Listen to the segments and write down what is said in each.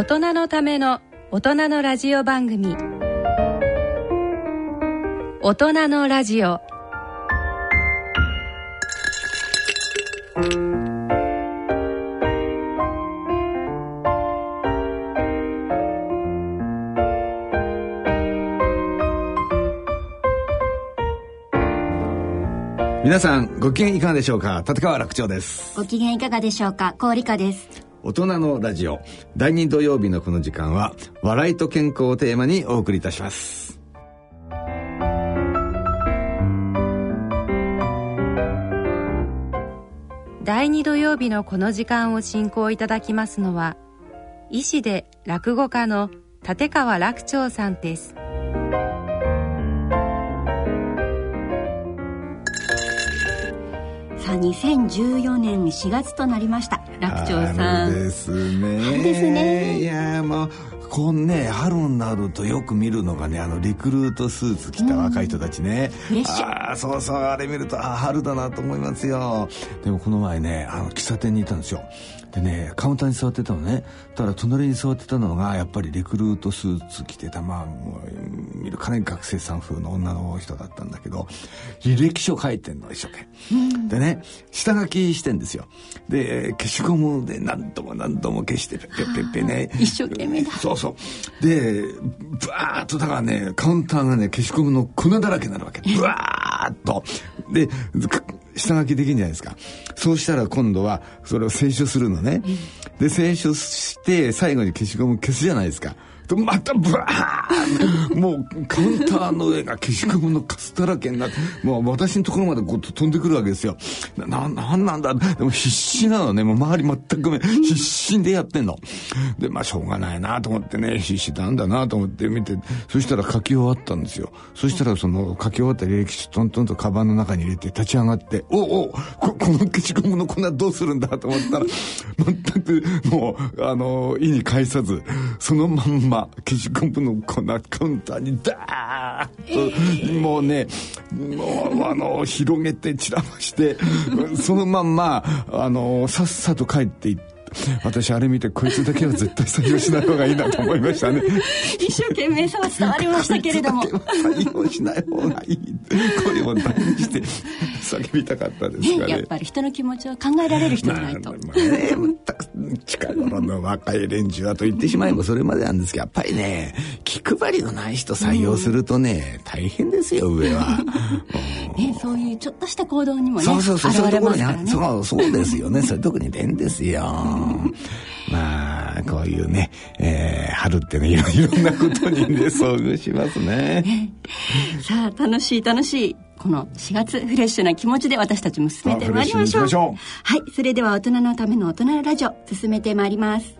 大人のための大人のラジオ番組。大人のラジオ。皆さんご機嫌いかがでしょうか？立川楽長です。ご機嫌いかがでしょうか？氷香です大人のラジオ。第2土曜日のこの時間は笑いと健康をテーマにお送りいたします。第2土曜日のこの時間を進行いただきますのは医師で落語家の立川楽長さんです。さあ2014年4月となりました。楽長さん。ですね。春ですね。いやもうこんね春になるとよく見るのがねあのリクルートスーツ着た若い人たちね、フレッシュ。ああそうそうあれ見るとああ春だなと思いますよ。でもこの前ねあの喫茶店にいたんですよでねカウンターに座ってたのね。ただ隣に座ってたのがやっぱりリクルートスーツ着てたまあもう見るかね学生さん風の女の人だったんだけど履歴書書いてんの一生懸命、でね下書きしてんですよ。で消しゴムで何度も何度も消してペッペッペッペね。一生懸命だ。そうそう。でバーッとだからねカウンターがね消しゴムの粉だらけになるわけ。ブワーッと。でく下書きできるんじゃないですか。そうしたら今度はそれを清書するのね。で清書して最後に消しゴム消すじゃないですかとまたブワーもうカウンターの上が消しゴムのカスだらけになってもう私のところまでこう飛んでくるわけですよ。ななんなんだ？でも必死なのね。もう周り全く必死でやってんの。でまあしょうがないなと思ってね。必死なんだなと思って見てそしたら書き終わったんですよ。そしたらその書き終わった履歴書トントンとカバンの中に入れて立ち上がっておおここの消しゴムの粉どうするんだと思ったら全くもうあの意に介さずそのまんま消しゴムの粉カウンターにダーッと、もうねもうあの広げて散らばしてそのまんまあのさっさと帰っていって 私あれ見てこいつだけは絶対採用しない方がいいなと思いましたね。一生懸命さは伝わりましたけれども。採用しない方がいい。声を大にして叫びたかったですがね。ねやっぱり人の気持ちを考えられる人じゃないと、まあまあね、近頃の若い連中はと言ってしまえばそれまでなんですけどやっぱりね気配りのない人採用するとね、大変ですよ上は。ね、そういうちょっとした行動にもねそうそうそう、そうね。そう、そうですよね。そういうとこに出んですよ。まあ、こういうね、えー、春ってね、いろいろんなことにね、遭遇しますね。さあ楽しい楽しいこの4月フレッシュな気持ちで私たちも進めてまいりましょう。しょう。はいそれでは大人のための大人のラジオ進めてまいります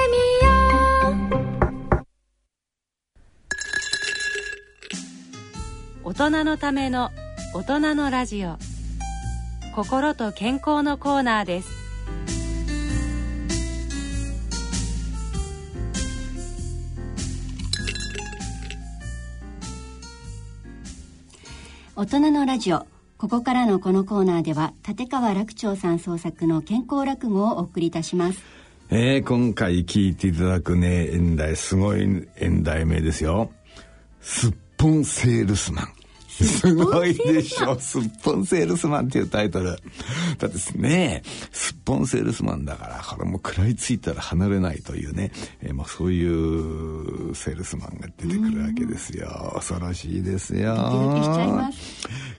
大人のための大人のラジオ。心と健康のコーナーです。大人のラジオ。ここからのこのコーナーでは立川楽長さん創作の健康落語をお送りいたします。えー、今回聞いていただくね演題すごい演題名ですよ。すっぽんセールスマンすごいでしょ。すっぽんセールスマンっていうタイトル。だってね、すっぽんセールスマンだから、これも食らいついたら離れないというね、えー、まあそういうセールスマンが出てくるわけですよ。恐ろしいですよ。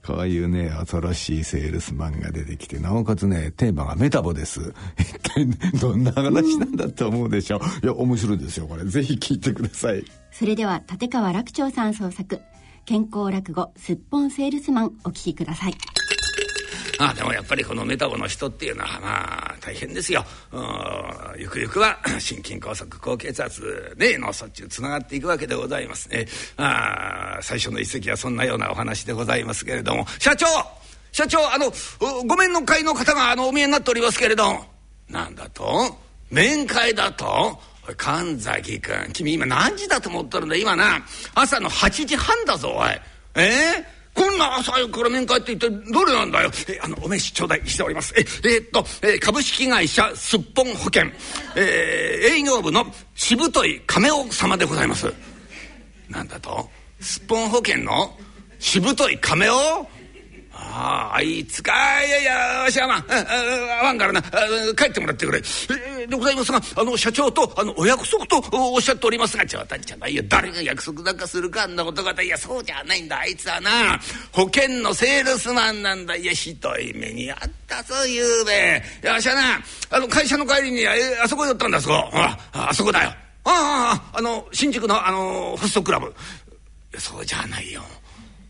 こういうね、恐ろしいセールスマンが出てきて、なおかつね、テーマがメタボです。一体どんな話なんだと思うでしょう。いや、面白いですよ、これ。ぜひ聞いてください。それでは、立川楽長さん創作。健康落語すっぽんセールスマンお聞きください。ああでもやっぱりこのメタボの人っていうのはまあ大変ですよ。ゆくゆくは心筋梗塞高血圧ね脳卒中つながっていくわけでございますね。あ最初の一席はそんなようなお話でございますけれども。社長社長あのご面の会の方があのお見えになっておりますけれどなんだと？面会だと？神崎君君今何時だと思っとるんだ？今な朝の8時半だぞおいえ？えー、こんな朝早くから面会って一体どれなんだよ？えあの、お名刺頂戴しております。え、えー、っと、えー、株式会社すっぽん保険、えー、営業部のしぶとい亀尾様でございます。なんだと？すっぽん保険のしぶとい亀尾？ああ、あいつか。いやいや、わしはまあ、あわんからな、帰ってもらってくれ。でございますが、あの、社長と、あの、お約束とおっしゃっておりますが、冗談じゃないよ。誰が約束なんかするか、あんなことが。いや、そうじゃないんだ。あいつはな、保険のセールスマンなんだ。いや、ひどい目にあったぞ、ゆうべ。いや、わしはな、あの、会社の帰りに、えあそこ寄ったんだ、あそこ。あ、あそこだよ。ああ、あの、新宿の、あの、ホストクラブ。そうじゃないよ。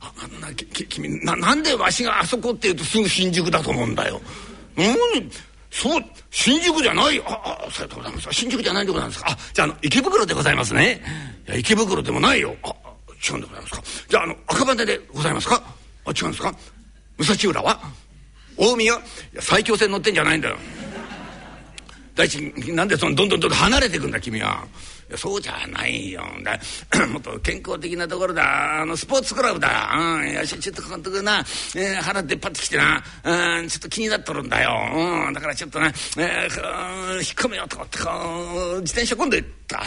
ああのなき君ななんでわしがあそこって言うとすぐ新宿だと思うんだよ。うんそう新宿じゃない。ああそうでございます。新宿じゃないでございますか。あじゃあの池袋でございますね。いや池袋でもないよ。あ違うんでございますか。じゃああの赤羽でございますか。あ違うんですか。武蔵浦は？大宮？いや埼京線乗ってんじゃないんだよ。第一なんでそのどんどんどんどん離れていくんだ君は。そうじゃないよ。だ もっと健康的なところだ。あのスポーツクラブだ。うんいやちょっと監督な、えー、腹出っ張ってきてな。うんちょっと気になっとるんだよ。うんだからちょっとな、えー、引っ込めようと思ってこう自転車込んでいった。う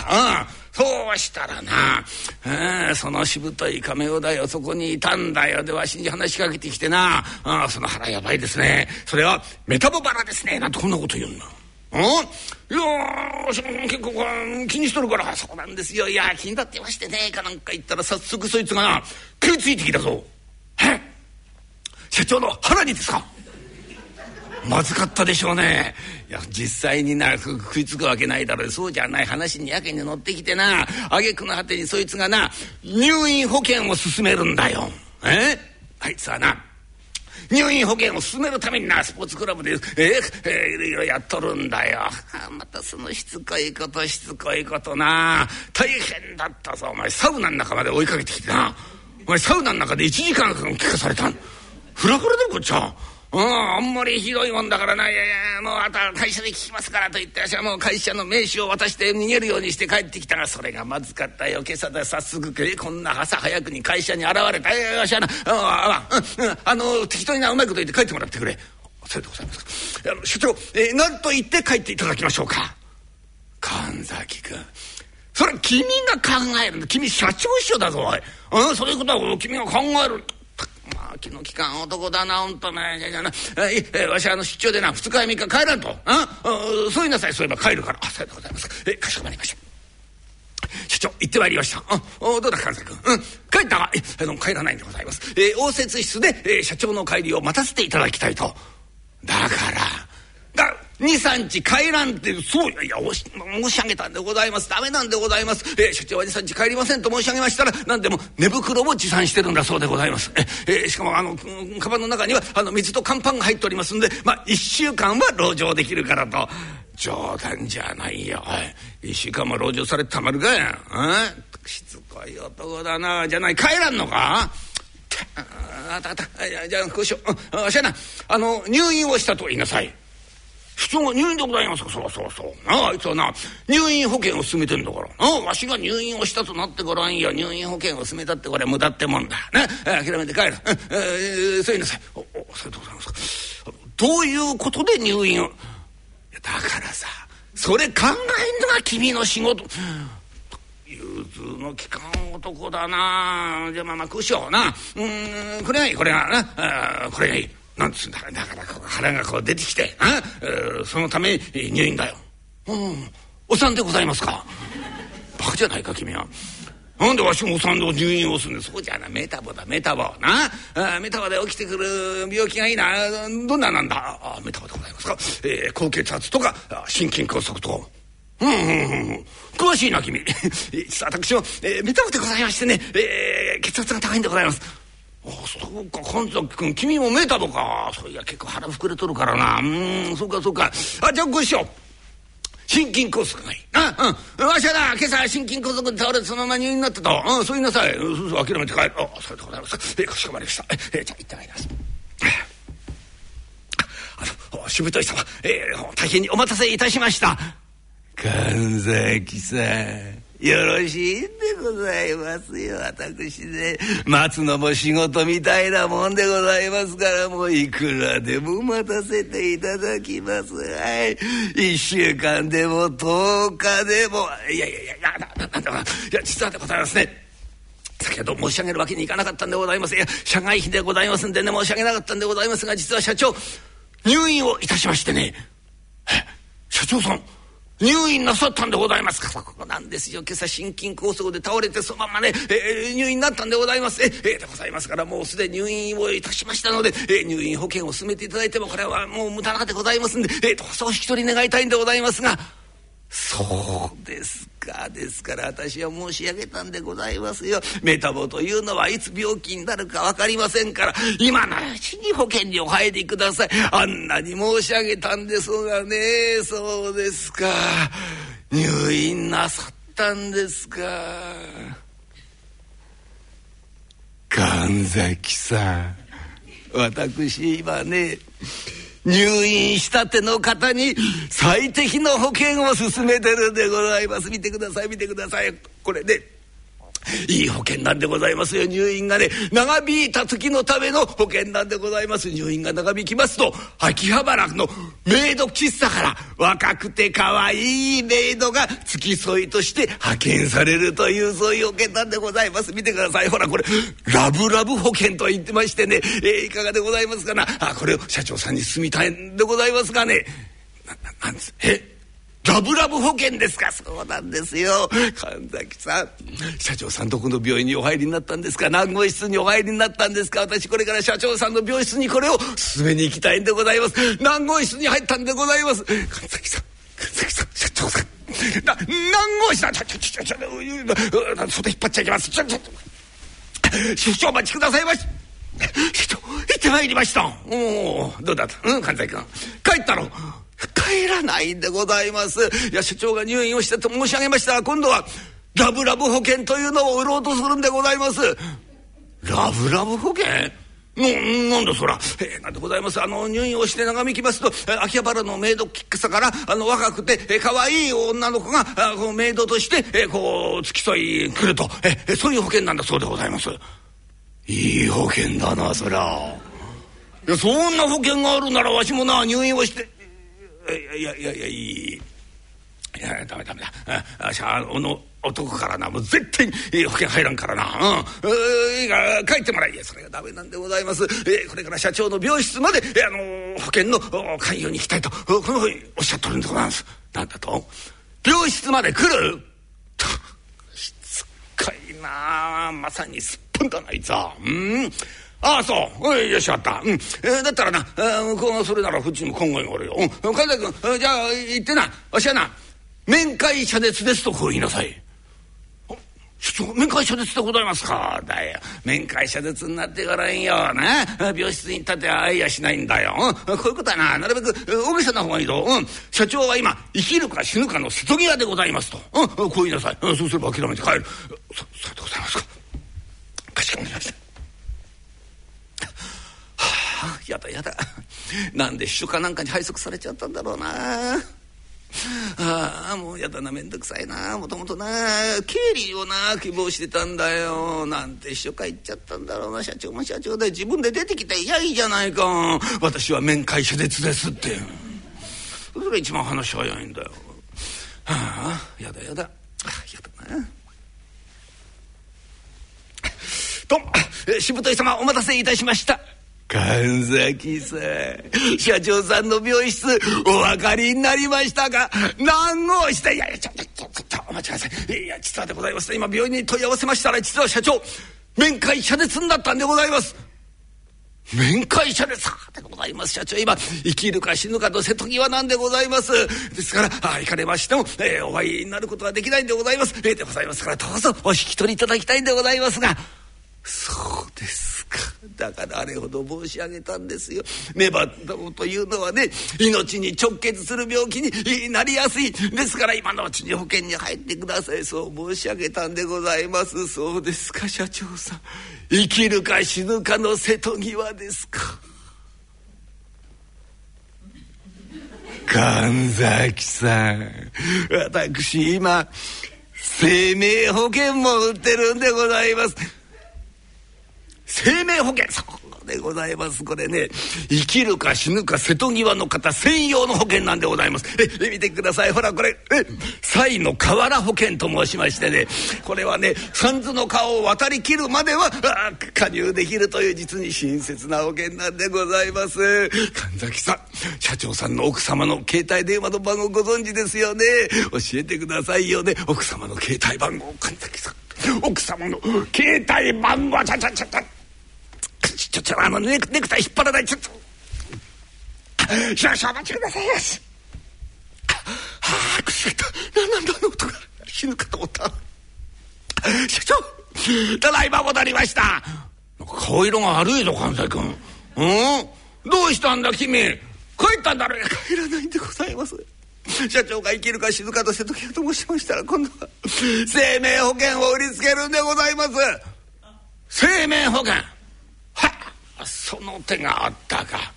んそうしたらな、えー、そのしぶとい亀尾だよ。そこにいたんだよ。でわしに話しかけてきてな。あその腹やばいですね。それはメタボバラですね。なんてこんなこと言うんだ。いやその結構気にしとるから。そうなんですよ。いや気になってましてね。かなんか言ったら早速そいつがな食いついてきたぞ。え？社長の腹にですか？まずかったでしょうね。いや実際にな食いつくわけないだろう。そうじゃない話にやけに乗ってきてな。挙句の果てにそいつがな入院保険を勧めるんだよ。え？あいつはな入院保険を進めるためになスポーツクラブでえー、え、いろいろやっとるんだよ。またそのしつこいことしつこいことな大変だったぞお前サウナの中まで追いかけてきてなお前サウナの中で1時間聞かされたんフラフラでこっちは。うん、あんまりひどいもんだからな、いやいや、もうあとは会社で聞きますからと言って、私はもう会社の名刺を渡して逃げるようにして帰ってきたが、それがまずかったよ。今朝だ、早速、こんな朝早くに会社に現れた。いやいや、しはな、あ、うん、あの、適当にな、うまいこと言って帰ってもらってくれ。それでございます。あの、所長、えー、何と言って帰っていただきましょうか。神崎君。それ君が考える。君社長秘書だぞ、おい。うん、そういうことは君が考える。の利かん男だなほんとね。じゃじゃな。えわしあの出張でな二日や三日帰らんと。あそう言いなさいそういえば帰るから。あさようでございます。かえかしこまりました。社長行ってまいりました。あどうだ神崎君。うん。帰った。がえあの帰らないんでございます、え、応接室で、えー、社長の帰りを待たせていただきたいと。だからが23日帰らんってそういやいや申し上げたんでございます。ダメなんでございます、えー、社長は23日帰りませんと申し上げましたら何でも寝袋も持参してるんだそうでございます。えー、しかもあのカバンの中にはあの水と乾パンが入っておりますんでまあ1週間は籠城できるからと。冗談じゃないよ。1週間も籠城されてたまるか。やしつこい男だな。じゃない帰らんのか。あたたじゃあこうしよう、うん、しゃなあの入院をしたと言いなさい。普通は入院でございますか？そうそうそうああいつはな入院保険を進めてんだから。ああわしが入院をしたとなってごらんよ入院保険を進めたってこれ無駄ってもんだ。な諦めて帰る、うんえー、そう言いなさい。おおそうでございますかどういうことで入院をだからさそれ考えんのが君の仕事融通の利かん男だなじゃあまあまあこうしようなうんこれがいいこれがなこれがいいなんつうんだだからこう腹がこう出てきてあ、えー、そのため入院だよ。うん。お産でございますか？バカじゃないか君は。なんでわしもお産で入院をするんですそうじゃなメタボだメタボ。なあメタボで起きてくる病気がいいな。どんななんだ？あメタボでございますか、えー、高血圧とか心筋梗塞とか。うんうんうん詳しいな君。実は私も、えー、メタボでございましてね、えー、血圧が高いんでございます。そうか神崎君君もメタボか。そういや結構腹膨れとるからな。うんそうかそうか。あじゃあご一緒心筋梗塞がいい。なうん。わしはな今朝心筋梗塞で倒れてそのまま入院になってた。うんそう言いなさい。そうそう諦めて帰る。あそれでございます。えかしこまりました。えじゃあ行ってまいります。あのしぶとい様、えー、大変にお待たせいたしました。神崎さんよろしいんでございますよ。私ね待つのも仕事みたいなもんでございますからもういくらでも待たせていただきます。はい。1週間でも10日でも。いやいやいやいやななんだいや実はでございますね先ほど申し上げるわけにいかなかったんでございますいや社外費でございますんでね申し上げなかったんでございますが実は社長入院をいたしましてね社長さん入院なさったんでございますか？そこなんですよ。今朝心筋梗塞で倒れてそのままね、えー、入院になったんでございます。ええー、でございますからもうすでに入院をいたしましたので、えー、入院保険を進めていただいてもこれはもう無駄なでございますんで、えー、どうぞお引き取り願いたいんでございますがそうですか。ですから私は申し上げたんでございますよ。メタボというのはいつ病気になるか分かりませんから。今のうちに保険にお入りください。あんなに申し上げたんですがね。そうですか。入院なさったんですか。神崎さん。私今ね入院したての方に最適の保険を勧めてるんでございます。見てください見てください。これねいい保険なんでございますよ入院がね。長引いた時のための保険なんでございます。入院が長引きますと秋葉原のメイド喫茶から若くて可愛いメイドが付き添いとして派遣されるというそういう保険なんでございます。見てください。ほらこれラブラブ保険と言ってましてね、えー、いかがでございますかな？あこれを社長さんに住みたいんでございますがね？なななんですえ？ラブラブ保険ですか。そうなんですよ。神崎さん。社長さんどこの病院にお入りになったんですか。何号室にお入りになったんですか。私これから社長さんの病室にこれを進めに行きたいんでございます。何号室に入ったんでございます。神崎さん。神崎さん。社長さん。な何号室だ。ちょちょちょちょ袖引っ張っちゃいけます。ちょちょ社長お待ちくださいまし。社長行ってまいりました。おおどうだった？うん神崎君帰ったろ帰らないんでございます。いや所長が入院をしたと申し上げましたが今度はラブラブ保険というのを売ろうとするんでございます。ラブラブ保険？ななんだそら、えー、なんでございます？あの入院をして長引きますと秋葉原のメイド喫茶からあの若くて、えー、可愛い女の子があこうメイドとして、えー、こう付き添い来ると、えー、そういう保険なんだそうでございます。いい保険だなそら。いやそんな保険があるならわしもな入院をしていやいやいやいいいやダメダメだ。あの男からな。もう絶対に保険入らんからな。うん。いいか帰ってもらいやそれがダメなんでございます、え、これから社長の病室まで、あの保険の勧誘に行きたいと。このふうにおっしゃっとるんでございます。なんだと？病室まで来る。と しつこいなまさにすっぽんだないつはうん。ああそう。よしあった、うん。えー、だったらな向こそれならこっちも今後におるよ、うん、神田君じゃあ行ってな。わしはな面会謝絶ですとこう言いなさい。面会謝絶でございますか。だよ。面会謝絶になってからんよな病室に立てあいやしないんだよ、うん、こういうことはななるべく大げさな方がいいぞ、うん、社長は今生きるか死ぬかの瀬戸際でございますと、うん、こう言いなさい、うん、そうすれば諦めて帰る。そそうでございますか。かしこまりました。やだやだ。なんで秘書かなんかに配属されちゃったんだろうな。ああもうやだな面倒くさいなもともとな。経理をな希望してたんだよ。なんて秘書会行っちゃったんだろうな社長も社長で。自分で出てきていやいいじゃないか。私は面会手術ですって。それが一番話早いんだよ。はあやだやだ。やだな。どうもしぶとい様お待たせいたしました。神崎さん社長さんの病室お分かりになりましたか？何号室？いやいやちょちょちょちょお待ちください。いや実はでございます今病院に問い合わせましたら実は社長面会謝絶になったんでございます。面会者でさでございます社長。今生きるか死ぬかと瀬戸際なんでございます？ですからあ行かれましても、えー、お会いになることはできないんでございます。えー、でございますからどうぞお引き取りいただきたいんでございますが。そうですか。だからあれほど申し上げたんですよ。メバというのはね命に直結する病気になりやすい。ですから今のうちに保険に入ってください。そう申し上げたんでございます。そうですか社長さん。生きるか死ぬかの瀬戸際ですか。神崎さん。私今生命保険も売ってるんでございます。生命保険。そうでございます。これね生きるか死ぬか瀬戸際の方専用の保険なんでございます。え見てください。ほらこれ。え才の河原保険と申しましてね。これはね三途の川を渡りきるまでは加入できるという実に親切な保険なんでございます。神崎さん社長さんの奥様の携帯電話の番号ご存知ですよね。教えてくださいよね。奥様の携帯番号神崎さん。奥様の携帯番号ちゃちゃちゃちゃ。ちょちょあのネクネクタイ引っ張らないちょっと少々お待ちくださいよし。はあくしった。何なんだあの音が。死ぬかと思った。社長ただいま戻りました。顔色が悪いぞ関西君。うん？どうしたんだ君。帰ったんだろう。帰らないんでございます。社長が生きるか死ぬかと瀬戸際と申しましたら今度は生命保険を売りつけるんでございます。生命保険その手があったか。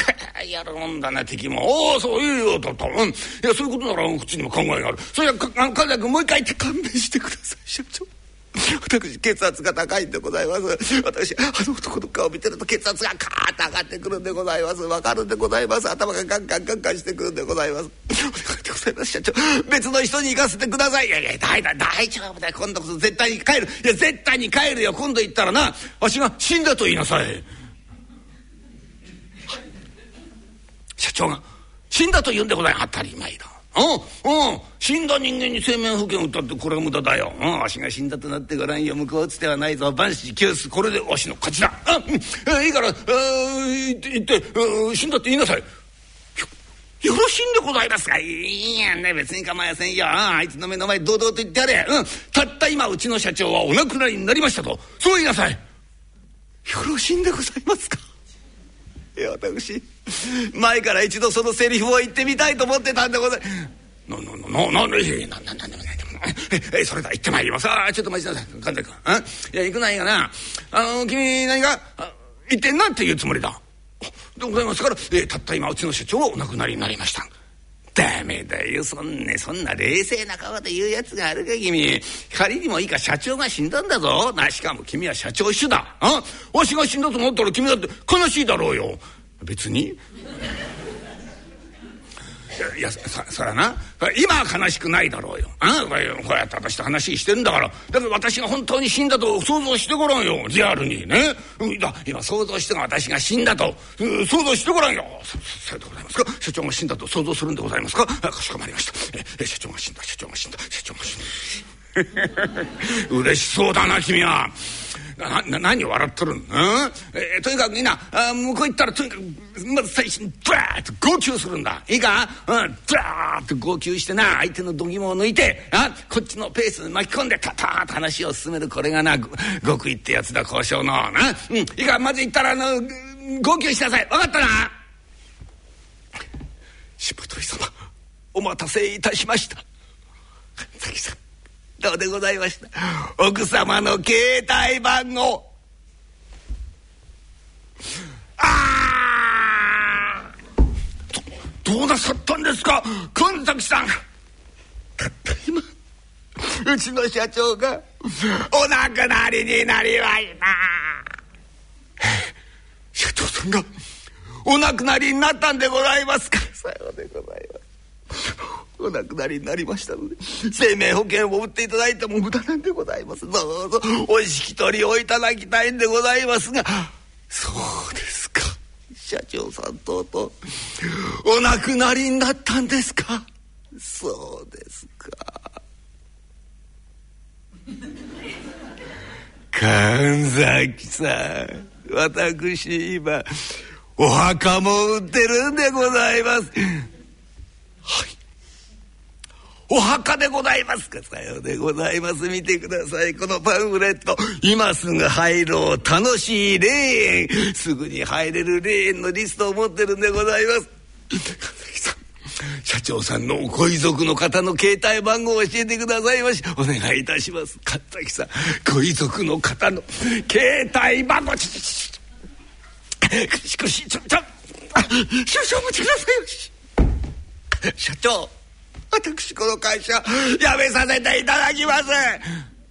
やるもんだな敵も。おおそういいよとと、うん、いやそういうことなら口にも考えがある。それは神崎君もう一回言って勘弁してください社長。私血圧が高いんでございます。私あの男の顔見てると血圧がカーッと上がってくるんでございます。わかるんでございます。頭がガンガンガンガンしてくるんでございます。お願いでございます社長。別の人に行かせてください。いやいや大大大丈夫だよ。今度こそ絶対に帰る。いや絶対に帰るよ。今度行ったらなわしが死んだと言いなさい。社長が死んだと言うんでございます当たり前だうんうん。死んだ人間に生命保険を打ったってこれは無駄だよ、うん、わしが死んだとなってごらんよ。向こうつてはないぞ。万死九死これでわしの勝ちだ。あ、うん、えいいから行って行って死んだって言いなさい。よろしいんでございますか。いいやね別に構いませんよ。あいつの目の前堂々と言ってやれ、うん、たった今うちの社長はお亡くなりになりましたと。そう言いなさい。よろしいんでございますか。いや私 前から一度そのセリフを言ってみたいと思ってたんでございなななななななななえそれだ行ってまいりますあちょっと待ちなさい神崎君いや行くないがなあの君何が一体何て言うつもりだでございますから、えたった今うちの社長はお亡くなりになりましたダメだよそんなそんな冷静な顔で言うやつがあるか君仮にもいいか社長が死んだんだぞなしかも君は社長秘書だあわしが死んだと思ったら君だって悲しいだろうよ別に。いやそそらな。今は悲しくないだろうよ。あこうやって私と話してんだから。だから私が本当に死んだと想像してごらんよ。リアルにね。今想像してが私が死んだと。想像してごらんよ。それでございますか。社長が死んだと想像するんでございますか。かしこまりました。え社長が死んだ社長が死んだ社長が死んだ。嬉しそうだな君は。な何笑っとるん、うん？えー、とにかくみんなあ向こう行ったらとにかくまず最初にブワーッと号泣するんだ。いいか、うん、ブワーッと号泣してな相手の度肝を抜いてあこっちのペースに巻き込んでタタッと話を進める。これがな極意ってやつだ交渉の。な、うん、いいか？まず行ったらあの号泣しなさい。分かったな？しぶとい様お待たせいたしました。崎さん。どうでございました。奥様の携帯番号。ああどうなさったんですか？神崎さん。たった今。うちの社長が。お亡くなりになりました。社長さんがお亡くなりになったんでございますか？さようでございますお亡くなりになりましたので生命保険を売っていただいても無駄なんでございます。どうぞお引き取りをいただきたいんでございますがそうですか。社長さんとうとうお亡くなりになったんですか。そうですか。神崎さん私今お墓も売ってるんでございます。はい。お墓でございますか。さようでございます。見てください。このパンフレット。今すぐ入ろう。楽しい霊園。すぐに入れる霊園のリストを持ってるんでございます。さ ん社長さんのご遺族の方の携帯番号を教えてくださいまし。お願いいたします。神崎さんご遺族の方の携帯番号。ちちちちしかしちょちょ。少々お待ちくださいよし。社長。私この会社辞めさせていただきます。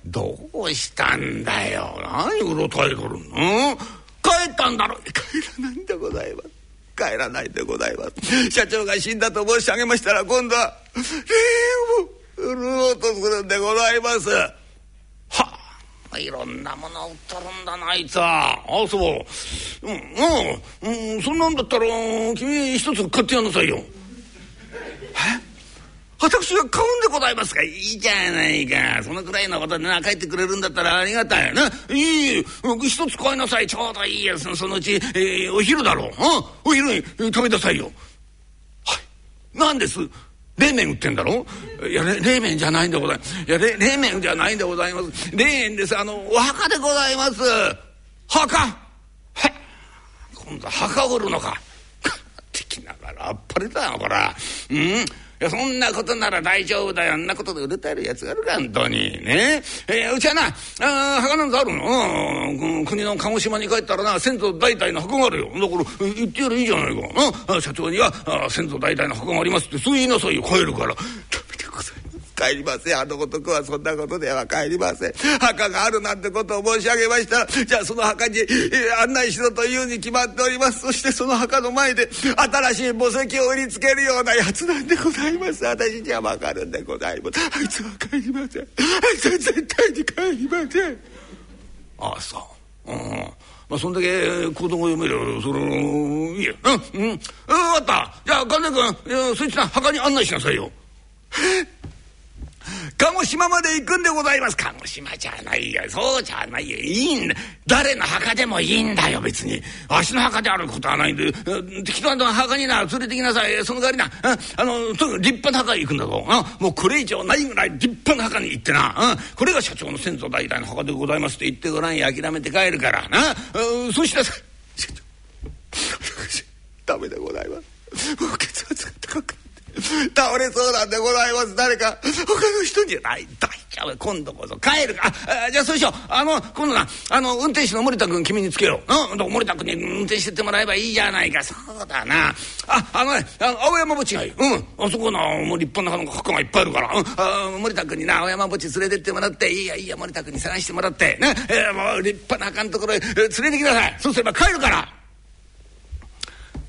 どうしたんだよ。何うろたえとるの？帰ったんだろ。帰らないんでございます。帰らないでございます。社長が死んだと申し上げましたら今度は礼を売ろうとするんでございます。はあいろんなもの売っとるんだなあいつは。あそう。うんうん、うん、そんなんだったら君一つ買ってやんなさいよ。え？私が買うんでございますかいいじゃないか。そのくらいのことでな帰ってくれるんだったらありがたいな。いい一つ買いなさい。ちょうどいいやそのうち、えー、お昼だろう、うん、お昼に食べなさいよ。はい。何です？冷麺売ってんだろいや冷麺じゃないんでございます。いや冷麺じゃないんでございます。冷麺です。あのお墓でございます。墓。はい。今度墓売るのか。的ながらあっぱれだよこら。うん？いやそんなことなら大丈夫だよ。あんなことで売れてるやつがあるか本当に。ね。えー、うちはなあ墓なんかあるの、う、国の鹿児島に帰ったらな先祖代々の墓があるよ。だから言ってやるいいじゃないか、社長にはあ先祖代々の墓がありますってそう言いなさいよ。帰るから。帰りません。あの男はそんなことでは帰りません。墓があるなんてことを申し上げました。らじゃあその墓に、えー、案内しろというに決まっております。そしてその墓の前で新しい墓石を売りつけるようなやつなんでございます。私には分かるんでございます。あいつは帰りません。あいつは絶対に帰りません。ああそう。うん。まあ、そんだけ子供読めるそれいいや。うんうん。分かった。じゃあ神田君そいつな墓に案内しなさいよ。え？っ鹿児島まで行くんでございます。鹿児島じゃないよ。そうじゃないよ。いいんだ。誰の墓でもいいんだよ別に。わしの墓であることはないんで。適当な墓にな連れてきなさい。その代わりな。あの立派な墓に行くんだぞ。もうこれ以上ないぐらい立派な墓に行ってな。これが社長の先祖代々の墓でございますって言ってごらんや。諦めて帰るから。なそうしなさい。ダメでございます。血圧が高く。倒れそうなんでございます。誰か他の人にない大丈夫。今度こそ。帰るか。あじゃあそうしよう。あの今度なあの運転手の森田君君につけよう、うん、森田君に運転してってもらえばいいじゃないか。そうだな。ああのねあの青山墓地がいい。うん。あそこなもう立派な墓がいっぱいあるから、うん、あ森田君にな青山墓地連れてってもらって。いいやいいや森田君に探してもらって。ね、えー、もう立派な墓のところへ、連れてきなさい。そうすれば帰るから。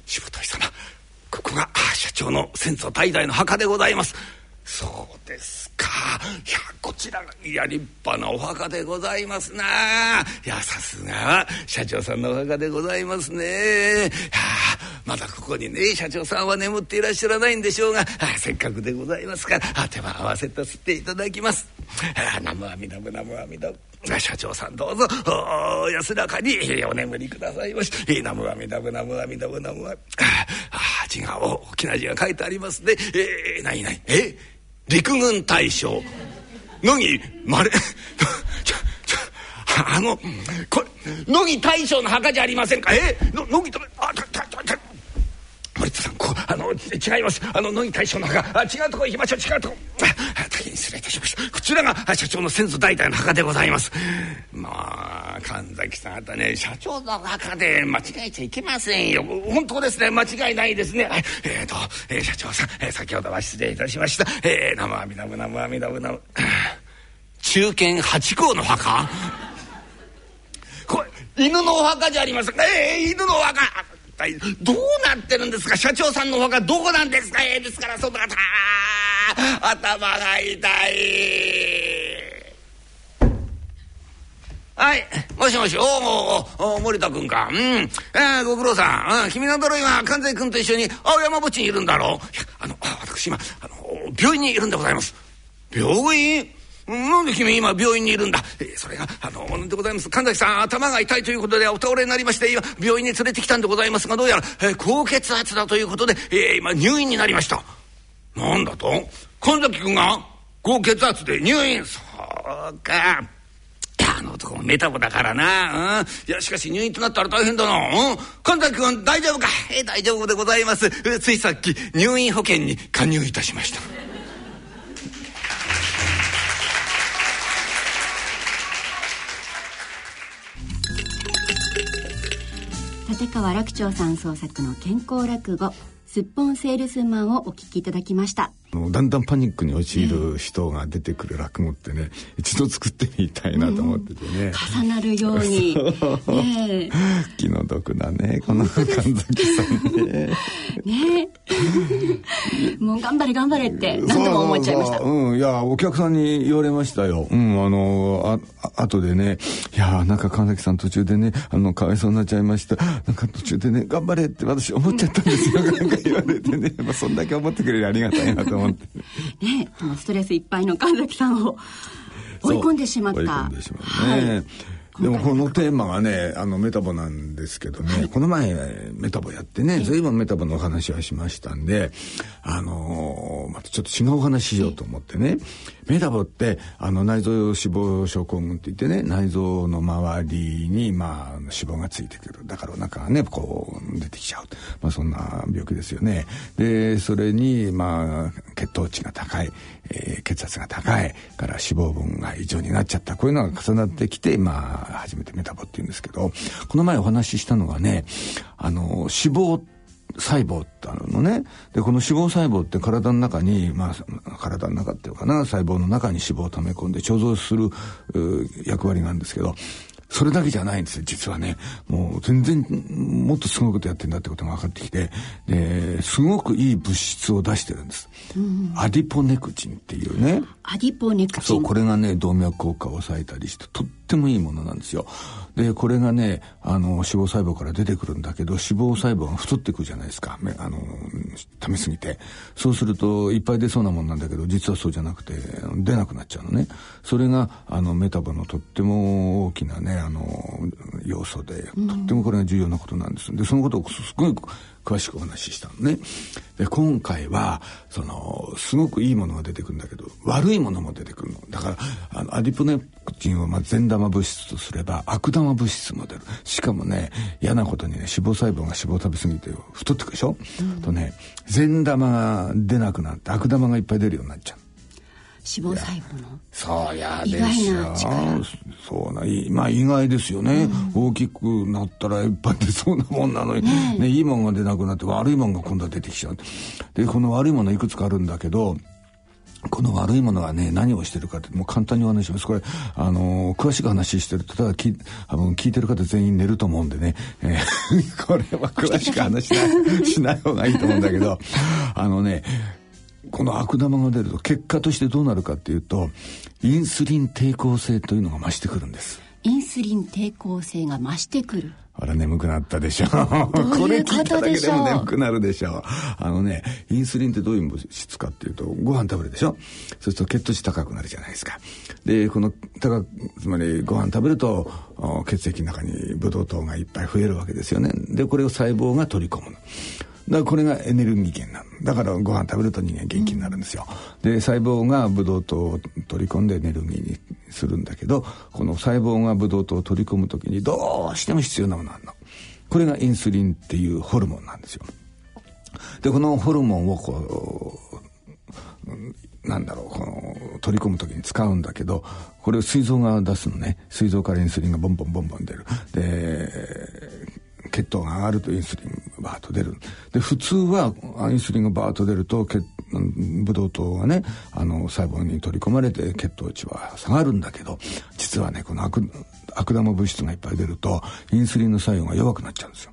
しぶとい様。ここが社長の先祖代々の墓でございます。そうですか。いやこちらがいや立派なお墓でございますな。いやさすが社長さんのお墓でございますね。いやまだここにね社長さんは眠っていらっしゃらないんでしょうがせっかくでございますから手は合わせさせていただきます。南無阿弥陀仏南無阿弥陀仏社長さんどうぞ。お安らかにお眠りくださいまし。南無阿弥陀仏南無阿弥陀仏南無阿弥字が大きな字が書いてありますね。えー、何何え陸軍大将。乃木まれちょちょあのこれ乃木大将の墓じゃありませんか？えの乃木とあたたたた森田さんこうあの違います。あの乃木大将の墓。あ違うとこ行きましょう違うとこ。大変失礼いたしました。こちらが社長の先祖代々の墓でございます。まあ神崎さんあたね社長の墓で間違えちゃいけませんよ。本当ですね間違いないですね。えっ、ー、と、えー、社長さん、えー、先ほどは失礼いたしました。えー、生阿弥陀仏生阿弥陀仏。生中堅八甲の墓？これ犬のお墓じゃありませんか？ええー、犬のお墓。どうなってるんですか？社長さんのお墓どこなんですか？ええー、ですからそんな頭が痛い。はい。もしもし。おおお森田君か。うん、えー、ご苦労さん、うん、君のだろ今神崎君と一緒に青山墓地にいるんだろう。いやあの私今あの病院にいるんでございます。病院？なんで君今病院にいるんだ、えー、それがあのなんでございます？神崎さん頭が痛いということでお倒れになりまして今病院に連れてきたんでございますがどうやら、えー、高血圧だということで、えー、今入院になりました。なんだと？神崎君が高血圧で入院そうかあの男もメタボだからな。うん。いや、しかし入院となったら大変だな。うん。神崎君大丈夫か？え、大丈夫でございます。ついさっき入院保険に加入いたしました。立川楽長さん創作の健康落語すっぽんセールスマンをお聞きいただきました。だんだんパニックに陥る人が出てくる落語ってね、一度作ってみたいなと思っててね、うん、重なるように。ね気の毒だねこの神崎さんね。ね。もう頑張れ頑張れって何度も思っちゃいました。うん。いやお客さんに言われましたよ。うんあのあ後でねいやなんか神崎さん途中でねあのかわいそうになっちゃいました。なんか途中でね頑張れって私思っちゃったんですよ、うん、なんか言われてね、まあ、そんだけ思ってくれるありがたいなと思って ねストレスいっぱいの神崎さんを追い込んでしまった。追い込んでしまうね。はいでもこのテーマがね、あのメタボなんですけどね、はい、この前メタボやってね、随分メタボのお話はしましたんで、あのー、またちょっと違うお話しようと思ってね、メタボってあの内臓脂肪症候群って言ってね、内臓の周りにまあ脂肪がついてくる。だからお腹がね、こう出てきちゃう。まあそんな病気ですよね。で、それにまあ血糖値が高い、えー、血圧が高いから脂肪分が異常になっちゃった。こういうのが重なってきて、まあ初めてメタボって言うんですけど、この前お話ししたのがね、あの、脂肪細胞ってあるのね。で、この脂肪細胞って体の中に、まあ、体の中っていうかな、細胞の中に脂肪を溜め込んで貯蔵する役割があるんですけど、それだけじゃないんですよ、実はね。もう全然もっとすごいことやってんだってことが分かってきて、で、すごくいい物質を出してるんです。うん、アディポネクチンっていうね。アディポネクチンそう、これがね、動脈硬化を抑えたりして、とってもいいものなんですよ。で、これがね、あの、脂肪細胞から出てくるんだけど、脂肪細胞が太ってくるじゃないですか。あの、溜めすぎて。そうすると、いっぱい出そうなもんなんだけど、実はそうじゃなくて、出なくなっちゃうのね。それが、あの、メタボのとっても大きなね、あの、要素で、とってもこれが重要なことなんです。で、そのことをすごい詳しくお話ししたのね。で、今回は、その、すごくいいものが出てくるんだけど、悪いものも出てくるの。だから、あの、アディポネプチンをまあ善玉物質とすれば、悪玉物質も出る。しかもね、嫌なことにね、脂肪細胞が脂肪を食べ過ぎて太ってくでしょ、うん、とね、善玉が出なくなって悪玉がいっぱい出るようになっちゃう。脂肪細胞の？そうやでしょそうなまあ意外ですよね、うん、大きくなったらいっぱい出そうなもんなのに、ね、ね、いいもんが出なくなって悪いもんが今度は出てきちゃう。でこの悪いものいくつかあるんだけどこの悪いものはね、何をしてるかって、もう簡単にお話します。これ、あのー、詳しく話してると、ただき、あの、聞いてる方全員寝ると思うんでね、えー、これは詳しく話しない、しない方がいいと思うんだけど、あのね、この悪玉が出ると結果としてどうなるかっていうとインスリン抵抗性というのが増してくるんです。インスリン抵抗性が増してくる。あら眠くなったでしょ。うこれ聞いただけでも眠くなるでしょ。うあのねインスリンってどういう物質かっていうとご飯食べるでしょ。そうすると血糖値高くなるじゃないですか。でこの高つまりご飯食べると血液の中にブドウ糖がいっぱい増えるわけですよね。でこれを細胞が取り込むだからこれがエネルギー源なのだ。からご飯食べると人間元気になるんですよ、で細胞がブドウ糖を取り込んでエネルギーにするんだけどこの細胞がブドウ糖を取り込む時にどうしても必要なものあるの。これがインスリンっていうホルモンなんですよ。でこのホルモンをこうなんだろうこの取り込む時に使うんだけどこれを膵臓が出すのね。膵臓からインスリンがボンボンボンボン出る。で血糖が上がるとインスリンがバーッと出る。で普通はインスリンがバーッと出ると血ブドウ糖がねあの細胞に取り込まれて血糖値は下がるんだけど実はねこの悪悪玉物質がいっぱい出るとインスリンの作用が弱くなっちゃうんですよ。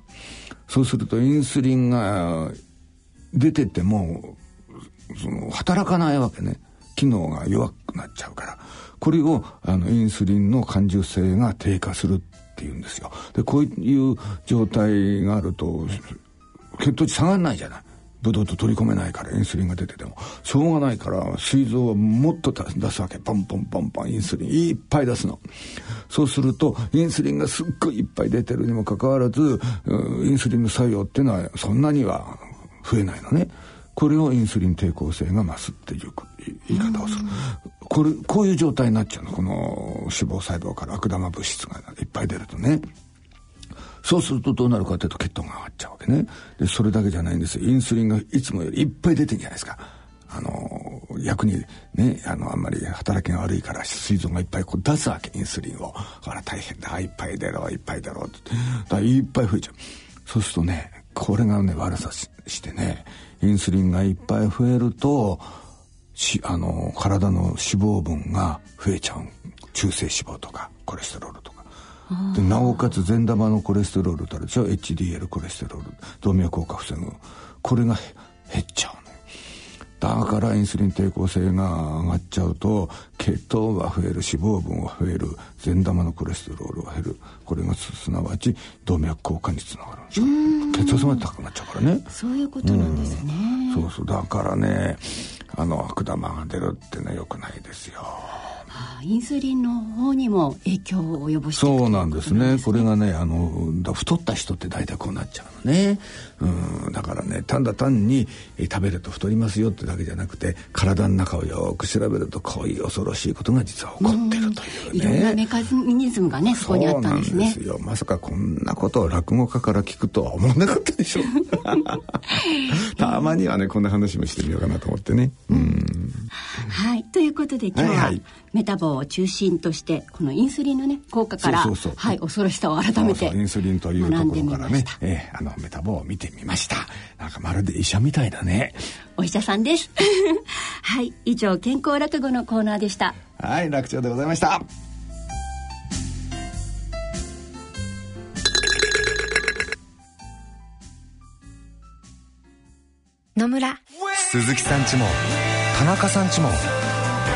そうするとインスリンが出ててもその働かないわけね。機能が弱くなっちゃうから。これをあのインスリンの感受性が低下するっていうんですよ。でこういう状態があると血糖値下がらないじゃない。ブドウと取り込めないからインスリンが出てても。しょうがないから膵臓はもっと出すわけ。ポンポンポンポンインスリン。いっぱい出すの。そうするとインスリンがすっごいいっぱい出てるにもかかわらずインスリンの作用っていうのはそんなには増えないのね。これをインスリン抵抗性が増すっていう言い方をするこれこういう状態になっちゃうのこの脂肪細胞から悪玉物質がいっぱい出るとねそうするとどうなるかというと血糖が上がっちゃうわけね。で、それだけじゃないんですよ。インスリンがいつもよりいっぱい出てるじゃないですか。あの、逆にね、あの、あんまり働きが悪いから、膵臓がいっぱいこう出すわけ、インスリンを。ほら、大変だ、いっぱい出ろ、いっぱい出ろって。だいっぱい増えちゃう。そうするとね、これがね、悪さししてね、インスリンがいっぱい増えると、し、あの、体の脂肪分が増えちゃう。中性脂肪とか、コレステロールとか。でなおかつ善玉のコレステロールとあるでしょ？HDL コレステロール。動脈硬化防ぐ。これが減っちゃうのだからインスリン抵抗性が上がっちゃうと血糖が増える脂肪分が増える善玉のコレステロールが減る。これがすなわち動脈硬化につながるんですよ。血圧まで高くなっちゃうからね。そういうことなんですね、うん、そうそう。だからねあの悪玉が出るってねよくないですよインスリンの方にも影響を及ぼしてそうなんですね、ね、これがねあの太った人って大体こうなっちゃうのね。うん。だからねただ単に食べると太りますよってだけじゃなくて体の中をよく調べるとこういう恐ろしいことが実は起こってるというね、いろんなメカニズムがねそこにあったんですね。そうなんですよ。まさかこんなことを落語家から聞くとは思わなかったでしょ たまにはねこんな話もしてみようかなと思ってね。うん。はいということで今日は、メタボを中心としてこのインスリンのね効果からはい恐ろしさを改めてインスリンというところからね、えー、あのメタボを見てみました。なんかまるで医者みたいだね。お医者さんです。はい以上健康落語のコーナーでした。はい楽長でございました。野村。鈴木さんちも田中さんちも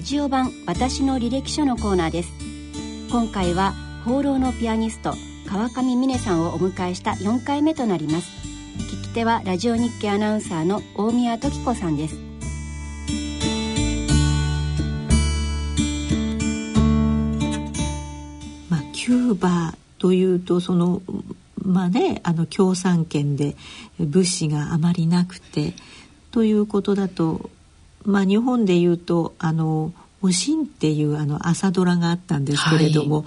ラジオ版私の履歴書のコーナーです。今回は放浪のピアニスト川上美音さんをお迎えした4回目となります。聞き手はラジオ日経アナウンサーの大宮時子さんです。まあキューバというとそのまあねあの共産圏で物資があまりなくてということだとまあ、日本でいうとあの「おしん」っていうあの朝ドラがあったんですけれども、はい、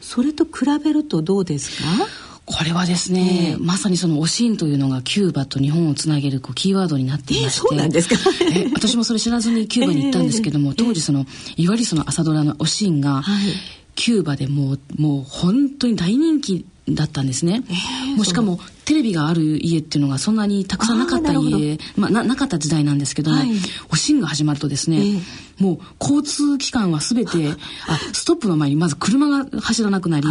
それと比べるとどうですか？これはですね、えー、まさにその「おしん」というのがキューバと日本をつなげるこうキーワードになっていまして、そうなんですか、え私もそれ知らずにキューバに行ったんですけども、えー、当時そのいわゆるその朝ドラの「おしん」が、はい、キューバでもうもう本当に大人気だったんですね、えー、もうしかもテレビがある家っていうのがそんなにたくさんなかった家。まあななかった時代なんですけども、はい、おしんが始まるとですね、えー、もう交通機関は全て あストップの前にまず車が走らなくなり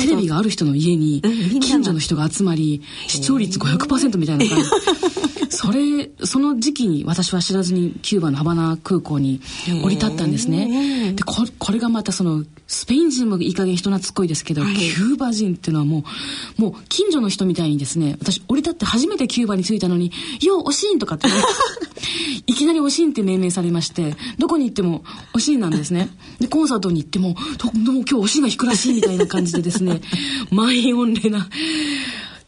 テレビがある人の家に近所の人が集まり視聴率500%みたいな感じそれその時期に私は知らずにキューバのハバナ空港に降り立ったんですね。でここれがまたそのスペイン人もいい加減人懐っこいですけど、はい、キューバ人っていうのはもうもう近所の人みたいにですね私降り立って初めてキューバに着いたのに「ようおしん」とかって いきなりおしんって命名されましてどこに行ってもおしんなんですね。でコンサートに行っても「ども今日おしんが弾くらしい」みたいな感じでですね満員御礼な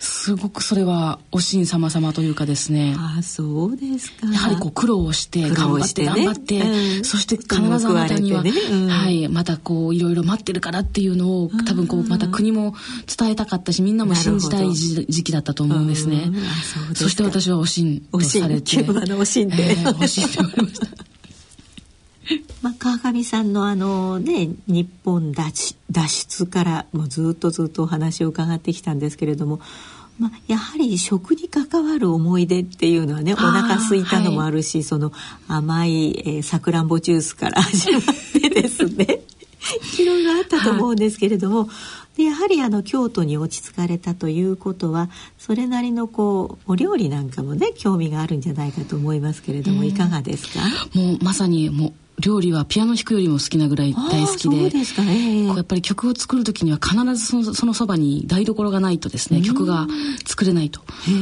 すごくそれはおしん様様というかですね。あそうですか。やはりこう苦労をして頑張って頑張って、ねうん、そして必ずあなたには、ね。うん、はいまたこういろいろ待ってるからっていうのを多分こうまた国も伝えたかったしみんなも信じたい時期だったと思うんですね。そして私はおしんとされて。キューバのおしんで、えー、おしんって。言われましたまあ、川上さんのあのね日本脱出からもうずっとずっとお話を伺ってきたんですけれどもまあ、やはり食に関わる思い出っていうのはねお腹空いたのもあるし、はい、その甘いさくらんぼジュースから 始まってですね。いろいろあったと思うんですけれども、はい、でやはりあの京都に落ち着かれたということはそれなりのこうお料理なんかもね興味があるんじゃないかと思いますけれども、いかがですか？もうまさにもう料理はピアノ弾くよりも好きなぐらい大好きでそうですか、ね、やっぱり曲を作る時には必ずそのそのそばに台所がないとですね曲が作れないと。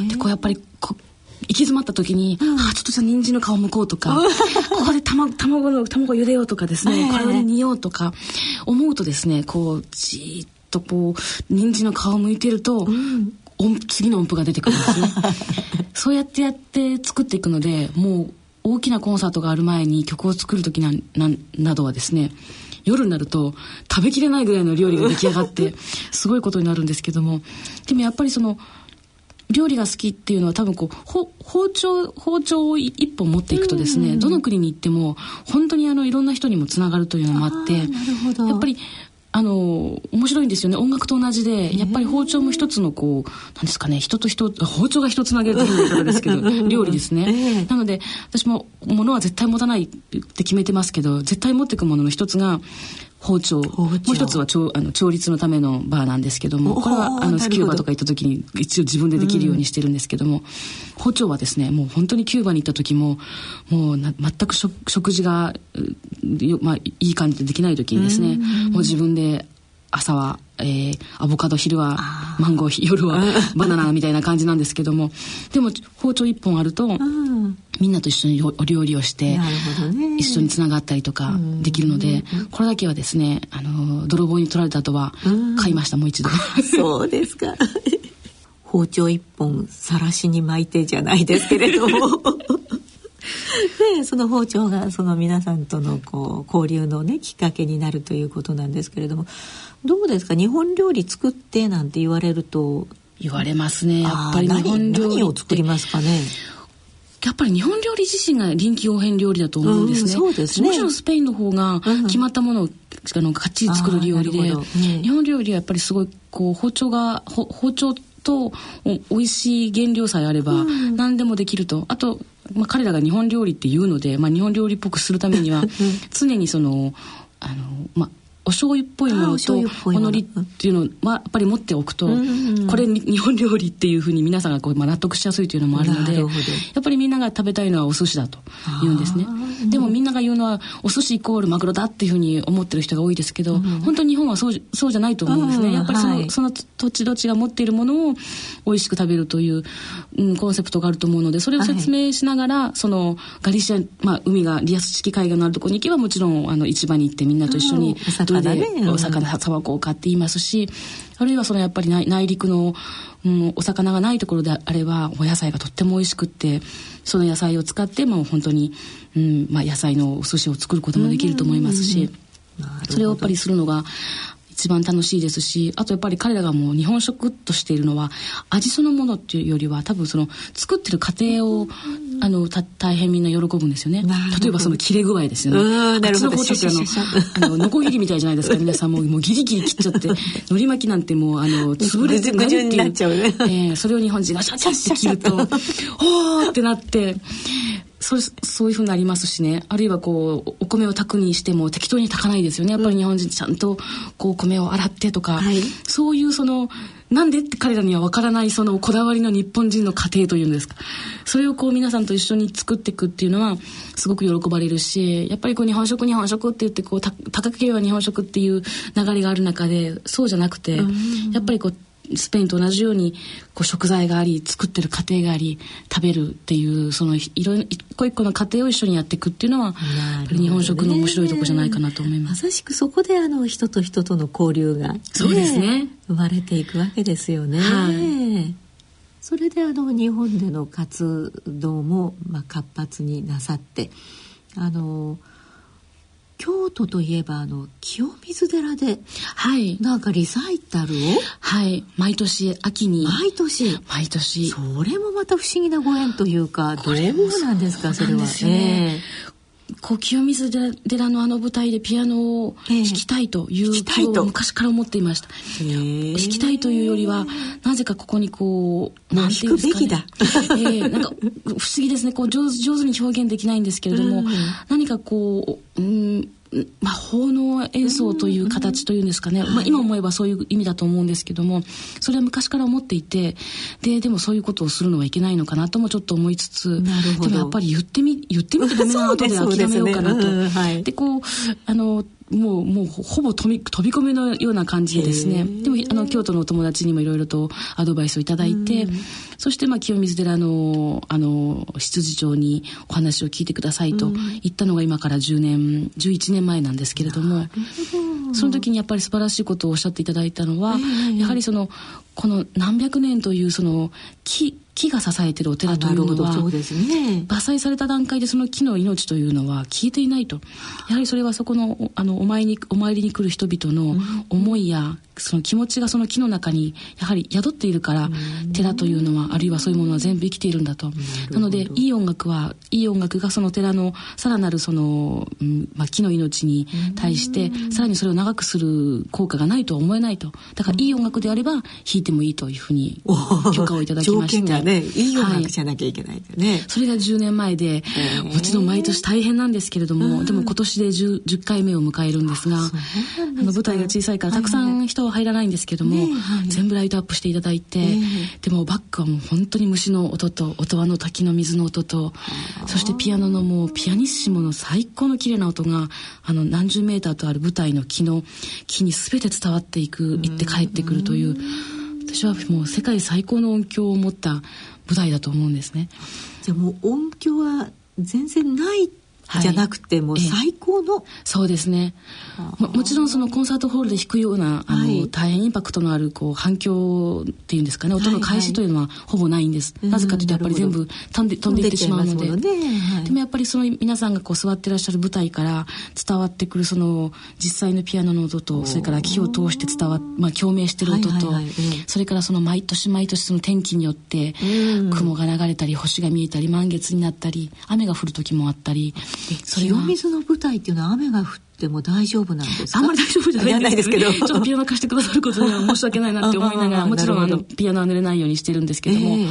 でこうやっぱりこ行き詰まった時に、うん、あちょっとじゃあ人参の皮むこうとか ここで卵卵の卵茹でようとかですね、これを煮ようとか思うとですねこうじーっとこう人参の皮をむいてると、うん次の音符が出てくるんですね。そうやってやって作っていくのでもう大きなコンサートがある前に曲を作る時なななどはですね夜になると食べきれないぐらいの料理が出来上がって すごいことになるんですけどもでもやっぱりその料理が好きっていうのは多分こう包丁包丁を一本持っていくとですね、どの国に行っても本当にあのいろんな人にもつながるというのもあってやっぱりあの面白いんですよね。音楽と同じでやっぱり包丁も一つのこうなんですかね。人と人包丁が人つなげるという言い方ですけど料理ですね、なので私も物は絶対持たないって決めてますけど絶対持っていくものの一つが包丁。もう一つは調あの調律のためのバーなんですけどもこれはあのキューバとか行った時に一応自分でできるようにしてるんですけども、うん、包丁はですねもう本当にキューバに行った時ももうな全く食事が、まあ、いい感じでできない時にですね、もう自分で朝は、えー、アボカド昼はマンゴー夜はバナナみたいな感じなんですけども。でも包丁一本あると、みんなと一緒にお料理をして、ね、一緒につながったりとかできるので、これだけはですねあの泥棒に取られた後は買いました、もう一度。そうですか。包丁一本さらしに巻いてじゃないですけれどもでその包丁がその皆さんとのこう交流のねきっかけになるということなんですけれどもどうですか日本料理作ってなんて言われると？言われますねやっぱり日本料理を作りますかね。やっぱり日本料理自身が臨機応変料理だと思うんですね。うん、そうですね。もちろんスペインの方が決まったものを、あのかっちり作る料理で、日本料理はやっぱりすごいこう包丁が包丁と美味しい原料さえあれば何でもできると。あとまあ、彼らが日本料理って言うので、まあ、日本料理っぽくするためには常にそのあの、まあ、お醤油っぽいものとおの。りっていうのはやっぱり持っておくと、これ日本料理っていうふうに皆さんがこう、まあ、納得しやすいというのもあるのでやっぱりみんなが食べたいのはお寿司だと言うんですね。でもみんなが言うのはお寿司イコールマグロだっていうふうに思ってる人が多いですけど、うん、本当に日本はそうそうじゃないと思うんですね。やっぱりそのはい、その土地土地が持っているものを美味しく食べるという、うん、コンセプトがあると思うのでそれを説明しながら、はい、そのガリシア、まあ、海がリアス式海岸のあるところに行けばもちろんあの市場に行ってみんなと一緒にどれでお魚さばこうかって言いますし、あるいはそのやっぱり内陸の、うん、お魚がないところであればお野菜がとっても美味しくってその野菜を使ってもう本当に、うんまあ、野菜のお寿司を作ることもできると思いますし、それをやっぱりするのが一番楽しいですしあとやっぱり彼らがもう日本食としているのは味そのものっていうよりは多分その作ってる過程をあのた大変みんな喜ぶんですよね。例えばその切れ具合ですよね。あっちの包丁ってあのあのノコギリみたいじゃないですか皆さん。もう もうギリギリ切っちゃって。のり巻きなんてもうあの潰れて何っていう、ね。えー、それを日本人がシャチャって切ると おーってなってそそういうふうになりますしね。あるいはこうお米を炊くにしても適当に炊かないですよね。やっぱり日本人ちゃんとこう米を洗ってとか、はい、そういうそのなんでって彼らには分からないそのこだわりの日本人の家庭というんですか。それをこう皆さんと一緒に作っていくっていうのはすごく喜ばれるしやっぱりこう日本食日本食って言ってこう高ければ日本食っていう流れがある中でそうじゃなくてやっぱりこうスペインと同じようにこう食材があり作ってる過程があり食べるっていうそのいろ一個一個の過程を一緒にやっていくっていうのは、ね、日本食の面白いとこじゃないかなと思います。まさしくそこであの人と人との交流が、そうですね生まれていくわけですよね。はい、それであの日本での活動もまあ活発になさってあの。京都といえばあの清水寺で、はい、なんかリサイタルを？はい。毎年秋に。毎年？毎年。それもまた不思議なご縁というかどうなんですかそれは、ね、えーこう清水寺のあの舞台でピアノを弾きたいという気を昔から思っていました。弾きたいというよりはなぜかここにこうなんていうんですかね。えー、なんか不思議ですね。こう上手上手に表現できないんですけれども、うん、何かこう、うん、まあ、奉納演奏という形というんですかね、まあ、今思えばそういう意味だと思うんですけどもそれは昔から思っていてででもそういうことをするのはいけないのかなともちょっと思いつつでもやっぱり言ってみ言ってみてダメな後で諦めようかなと。で、ねはい、こうあのもうもうほぼ飛び飛び込みのような感じでですね。でもあの京都のお友達にもいろいろとアドバイスを頂いてそしてまあ清水寺のあの執事長にお話を聞いてくださいと言ったのが今から10年11年前なんですけれどもその時にやっぱり素晴らしいことをおっしゃっていただいたのはやはりそのこの何百年というその木木が支えてるお寺というのは、ね、伐採された段階でその木の命というのは消えていないと。やはりそれはそこのあのお参りお参りに来る人々の思いや、その気持ちがその木の中にやはり宿っているから、寺というのはあるいはそういうものは全部生きているんだと。なのでいい音楽はいい音楽がその寺のさらなるその、うんまあ、木の命に対してさらにそれを長くする効果がないとは思えないと。だからいい音楽であれば弾いてもいいというふうに許可をいただきまして。ねいい音楽じゃなきゃいけないんだよね、はい、それが10年前でもちろん毎年大変なんですけれどもでも今年で 10, 10回目を迎えるんですがあの舞台が小さいからたくさん人は入らないんですけども、ねはい、全部ライトアップしていただいて、でもバックはもう本当に虫の音と音羽の滝の水の音とそしてピアノのもうピアニッシモの最高の綺麗な音があの何十メーターとある舞台の木の木に全て伝わっていく行って帰ってくるという。私はもう世界最高の音響を持った舞台だと思うんですね。じゃあもう音響は全然ないじゃなくても最高の、そうですね。ももちろんそのコンサートホールで弾くようなあの、はい、大変インパクトのあるこう反響っていうんですかね。音の開始というのはほぼないんです、はいはい、なぜかというとやっぱり全部飛んで飛んでいってしまうので、ね。はい、でもやっぱりその皆さんがこう座ってらっしゃる舞台から伝わってくるその実際のピアノの音とそれから木を通して伝わまあ共鳴してる音と、はいはいはい、それからその毎年毎年その天気によって雲が流れたり星が見えたり満月になったり雨が降る時もあったり。清水の舞台っていうのは雨が降っても大丈夫なんですか？あんまり大丈夫じゃないんですけど。ちょっとピアノ貸してくださることには申し訳ないなって思いながら もちろんあのピアノは濡れないようにしてるんですけども、えー、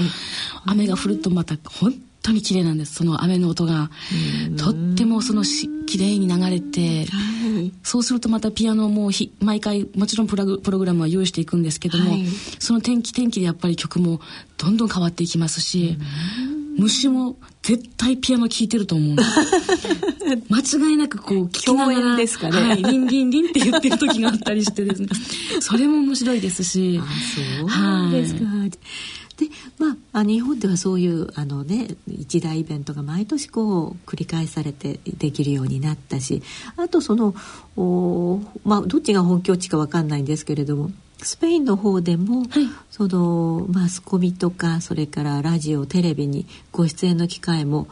雨が降るとまた本当に綺麗なんです。その雨の音が。とってもそのし綺麗に流れて、はい、そうするとまたピアノもひ毎回もちろんプラグプログラムは用意していくんですけども、はい、その天気天気でやっぱり曲もどんどん変わっていきますし、虫も絶対ピアノ聴いてると思う 間違いなくこう聞きながらですかね、はい、リンリンリンって言ってる時があったりしてですね。それも面白いですし。あそうですか、はいでまあ日本ではそういうあのね一大イベントが毎年こう繰り返されてできるようになったしあとそのおまあどっちが本拠地か分かんないんですけれどもスペインの方でも、はい、そのマスコミとかそれからラジオテレビにご出演の機会も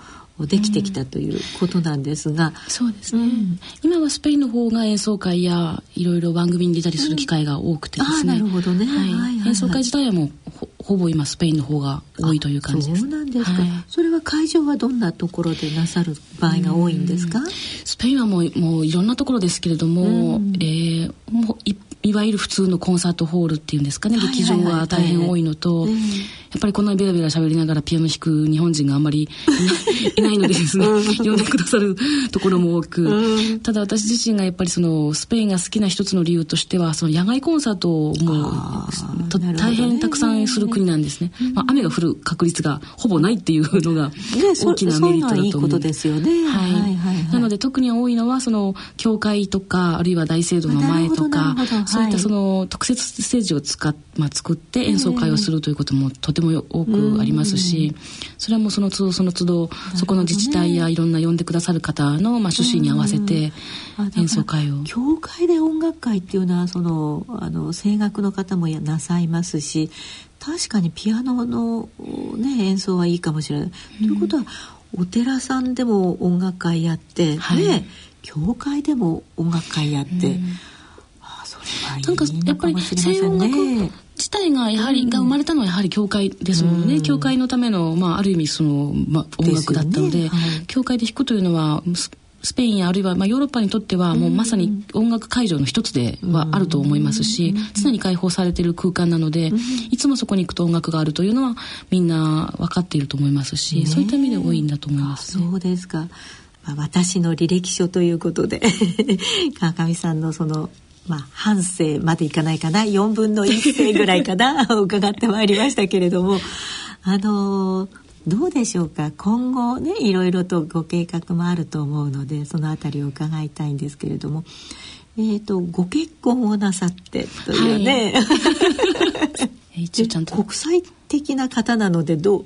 できてきたということなんですが、うん、そうですね、うん、今はスペインの方が演奏会やいろいろ番組に出たりする機会が多くてですね、うん、なるほどね、はい。はいはいはい、演奏会自体はもうほぼ今スペインの方が多いという感じです。そうなんですか、はい、それは会場はどんなところでなさる場合が多いんですか？スペインはもうもういろんなところですけれども、うん、えー、もういいわゆる普通のコンサートホールっていうんですかね、劇場は大変多いのと、やっぱりこんなにベラベラ喋りながらピアノ弾く日本人があんまりいない のでですね、呼んでくださるところも多く、ただ私自身がやっぱりそのスペインが好きな一つの理由としては、その野外コンサートも大変たくさんする国なんですね。まあ、雨が降る確率がほぼないっていうのが大きなメリットだと思う。ですよね。はい。はいはいなので特に多いのは、その、教会とか、あるいは大聖堂の前とか、そういったその、特設ステージを使っ、まあ、作って演奏会をするということもとても多くありますし、それはもうその都度その都度、そこの自治体やいろんな呼んでくださる方の、まあ、趣旨に合わせて演奏会を。教会で音楽会っていうのは、その、あの、声楽の方もなさいますし、確かにピアノの、ね、演奏はいいかもしれない。ということはお寺さんでも音楽会やって、はい、ね教会でも音楽会やって、うん、か。やっぱり西音楽自体がやはり、うん、が生まれたのはやはり教会ですもんね、うん、教会のための、まあ、ある意味その、まあ、音楽だったので、教会で弾くというのはスペインやあるいはまあヨーロッパにとってはもうまさに音楽会場の一つではあると思いますし常に開放されている空間なのでいつもそこに行くと音楽があるというのはみんな分かっていると思いますし、そういった意味で多いんだと思います、ね、そうですか、まあ、私の履歴書ということで 川上さんのそのまあ、半生までいかないかな。4分の1世ぐらいかな。伺ってまいりましたけれども。あのーどうでしょうか？今後ねいろいろとご計画もあると思うのでそのあたりを伺いたいんですけれども、えーと、ご結婚をなさってというね、はい、一応ちゃんと。国際的な方なのでどう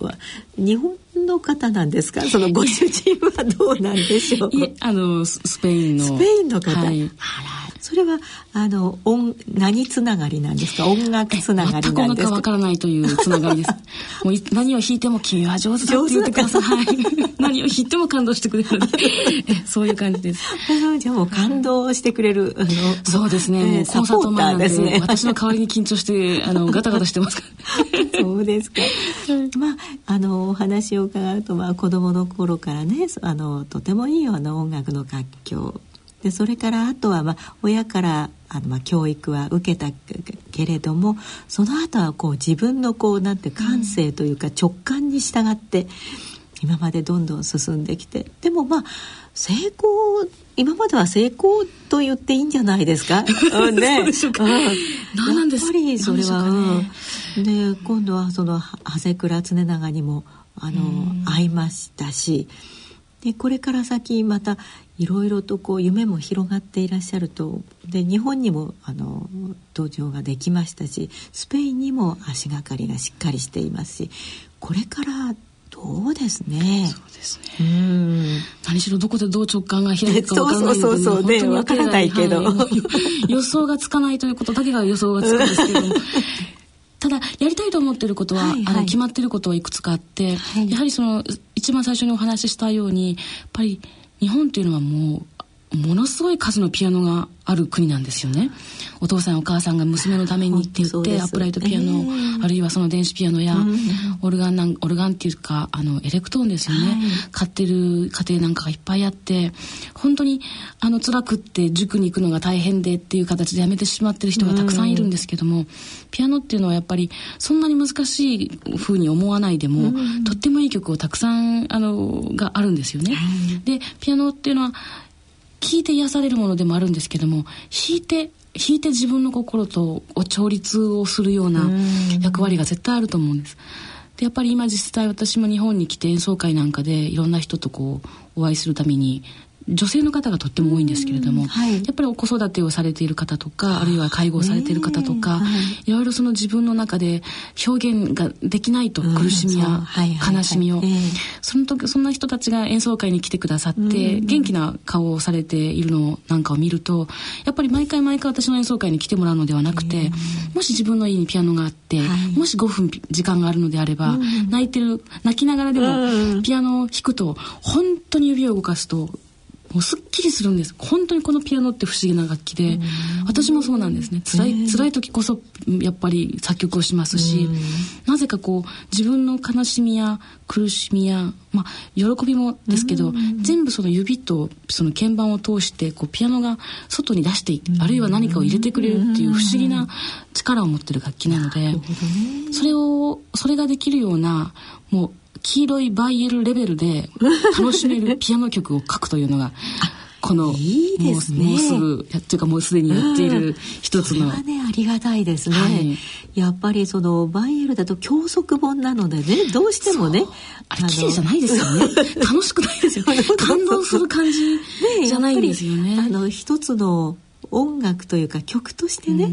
日本の方なんですか？そのご主人はどうなんでしょう？あのスペインの。スペインの方、はい、あらそれはあの音何つながりなんですか？音楽つながりなんですか？わからないというつながりです。もう何を弾いても君は上手だって言ってください、はい、何を弾いても感動してくれる。そういう感じです。じゃあもう感動してくれるあのそうですね、もうコンサート前なんでですね。私の代わりに緊張してあのガタガタしてますから。そうですか。まああのお話を伺うとまあ子供の頃からねあのとてもいいような音楽の楽曲でそれからあとはまあ親からあのまあ教育は受けたけれどもその後はこう自分のこうなんて感性というか直感に従って今までどんどん進んできてでもまあ成功今までは成功と言っていいんじゃないですか？ね、そうで何なんですやっぱりそれは、ね、で今度はその長谷倉常長にもあの会いましたし。でこれから先またいろいろとこう夢も広がっていらっしゃるとで日本にもあの道場ができましたしスペインにも足がかりがしっかりしていますしこれからどうですね？そうですね。うん。何しろどこでどう直感が開くか分からないそうそうそうね、分からないけど、はい、予想がつかないということだけが予想がつくんですけども。ただやりたいと思ってることは、はいはい、あの決まってることはいくつかあって、はい、やはりその一番最初にお話ししたようにやっぱり日本っていうのはもうものすごい数のピアノがある国なんですよね。お父さんお母さんが娘のためにって言ってアップライトピアノ、えー、あるいはその電子ピアノや、オルガンなんオルガンっていうかあのエレクトーンですよね、はい、買ってる家庭なんかがいっぱいあって本当にあの辛くって塾に行くのが大変でっていう形でやめてしまってる人がたくさんいるんですけども、ピアノっていうのはやっぱりそんなに難しいふうに思わないでも、とってもいい曲をたくさんあのがあるんですよね。でピアノっていうのは聞いて癒されるものでもあるんですけども弾いて弾いて自分の心とを調律をするような役割が絶対あると思うんです。でやっぱり今実際私も日本に来て演奏会なんかでいろんな人とこうお会いするために女性の方がとっても多いんですけれども、はい、やっぱり子育てをされている方とかあるいは介護をされている方とか、はい、いろいろその自分の中で表現ができないと苦しみや悲しみを、その時そんな人たちが演奏会に来てくださって、元気な顔をされているのなんかを見るとやっぱり毎回毎回私の演奏会に来てもらうのではなくて、もし自分の家にピアノがあって、もし5分時間があるのであれば、泣いてる泣きながらでもピアノを弾くと本当に指を動かすともうすっきりするんです。本当にこのピアノって不思議な楽器で私もそうなんですね。辛い辛い時こそやっぱり作曲をしますしなぜかこう自分の悲しみや苦しみや、まあ、喜びもですけど全部その指とその鍵盤を通してこうピアノが外に出してあるいは何かを入れてくれるっていう不思議な力を持ってる楽器なのでそれをそれができるようなもう黄色いバイエルレベルで楽しめる ピアノ曲を書くというのがこのいいですね。もうすぐやっていうかもうすでにやっている一つの、それはねありがたいですね、はい。やっぱりそのバイエルだと教則本なのでねどうしてもね。あれ綺麗じゃないですよね。楽しくないですよ感動する感じねじゃないんですよね。あの一つの音楽というか曲としてね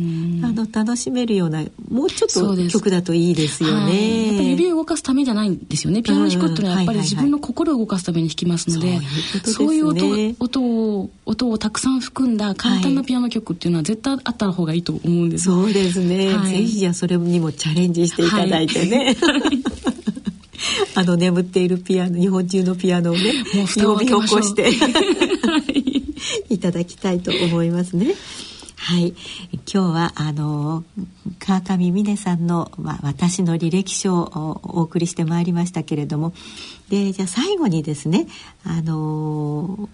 あの楽しめるようなもうちょっと曲だといいですよはい。ね。やっぱり指を動かすためじゃないんですよね。ピアノを弾くっていうのはやっぱりうん自分の心を動かすために弾きますので、そそうういう音音を音をたくさん含んだ簡単なピアノ曲っていうのは絶対あった方がいいと思うんです。そうですね、はい。ぜひじゃあそれにもチャレンジしていただいてね、あの眠っているピアノ日本中のピアノをねもう呼び起こしていただきたいと思いますね。はい。今日はあの川上美音さんの、まあ、私の履歴書をお送りしてまいりましたけれども。でじゃあ最後にですねあの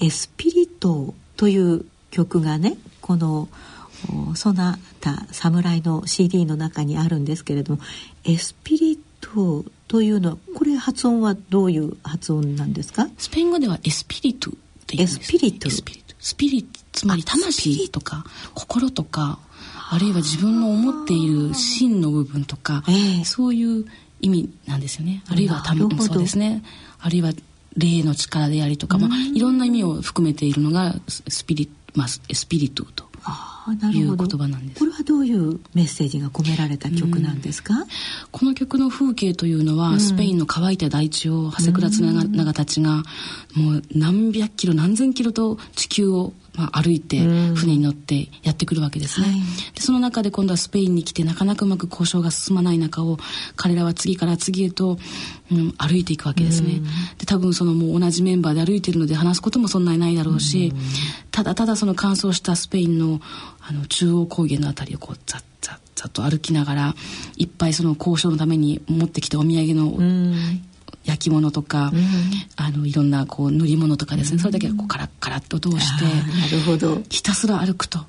エスピリトという曲がねこのおソナタ侍の CD の中にあるんですけれどもエスピリトというのはこれ発音はどういう発音なんですか？スペイン語ではエスピリトって言うんですエスピリト？エスピリト。スピリつまり魂？とか心とかあるいは自分の思っている真の部分とか、ええ。そういう意味なんですよね。あるいはたなるほど。そうですね。あるいは霊の力でありとか、まあ、いろんな意味を含めているのがススピリ,、まあ、スピリトという言葉なんです。これはどういうメッセージが込められた曲なんですか、この曲の風景というのは、スペインの乾いた大地を長谷倉綱長たちがもう何百キロ何千キロと地球を、まあ、歩いて船に乗ってやってくるわけですね、はい。でその中で今度はスペインに来てなかなかうまく交渉が進まない中を彼らは次から次へと、うん、歩いていくわけですね、で多分そのもう同じメンバーで歩いているので話すこともそんなにないだろうし、ただただその乾燥したスペインのあの中央高原のあたりをこうザッザッザッと歩きながらいっぱいその交渉のために持ってきたお土産の焼き物とか、あのいろんなこう塗り物とかですね、それだけこうカラッカラッと通してなるほど。ひたすら歩くと。